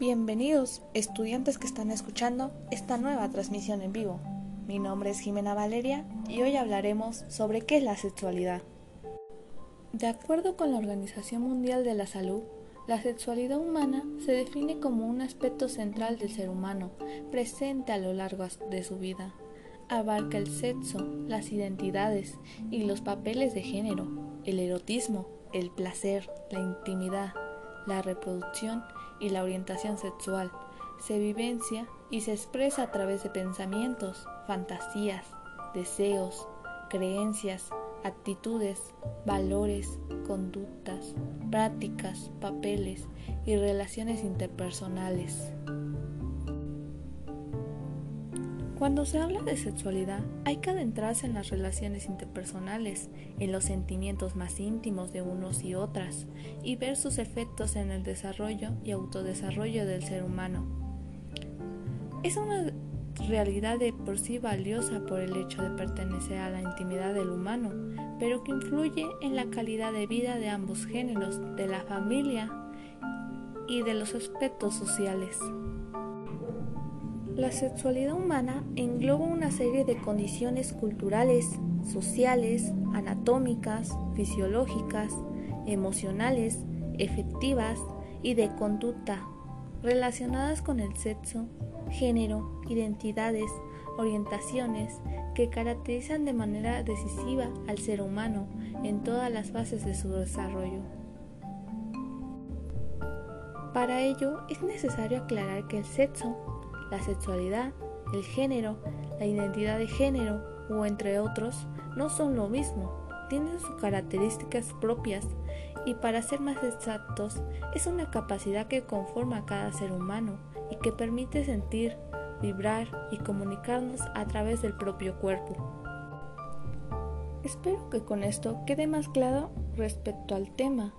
Bienvenidos, estudiantes que están escuchando esta nueva transmisión en vivo. Mi nombre es Jimena Valeria y hoy hablaremos sobre qué es la sexualidad. De acuerdo con la Organización Mundial de la Salud, la sexualidad humana se define como un aspecto central del ser humano, presente a lo largo de su vida. Abarca el sexo, las identidades y los papeles de género, el erotismo, el placer, la intimidad, la reproducción y la orientación sexual. Se vivencia y se expresa a través de pensamientos, fantasías, deseos, creencias, actitudes, valores, conductas, prácticas, papeles y relaciones interpersonales. Cuando se habla de sexualidad, hay que adentrarse en las relaciones interpersonales, en los sentimientos más íntimos de unos y otras, y ver sus efectos en el desarrollo y autodesarrollo del ser humano. Es una realidad de por sí valiosa por el hecho de pertenecer a la intimidad del humano, pero que influye en la calidad de vida de ambos géneros, de la familia y de los aspectos sociales. La sexualidad humana engloba una serie de condiciones culturales, sociales, anatómicas, fisiológicas, emocionales, efectivas y de conducta relacionadas con el sexo, género, identidades, orientaciones que caracterizan de manera decisiva al ser humano en todas las fases de su desarrollo. Para ello es necesario aclarar que el sexo la sexualidad, el género, la identidad de género o entre otros no son lo mismo, tienen sus características propias y para ser más exactos es una capacidad que conforma a cada ser humano y que permite sentir, vibrar y comunicarnos a través del propio cuerpo. Espero que con esto quede más claro respecto al tema.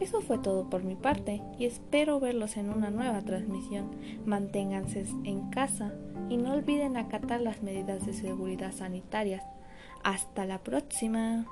Eso fue todo por mi parte y espero verlos en una nueva transmisión. Manténganse en casa y no olviden acatar las medidas de seguridad sanitarias. Hasta la próxima.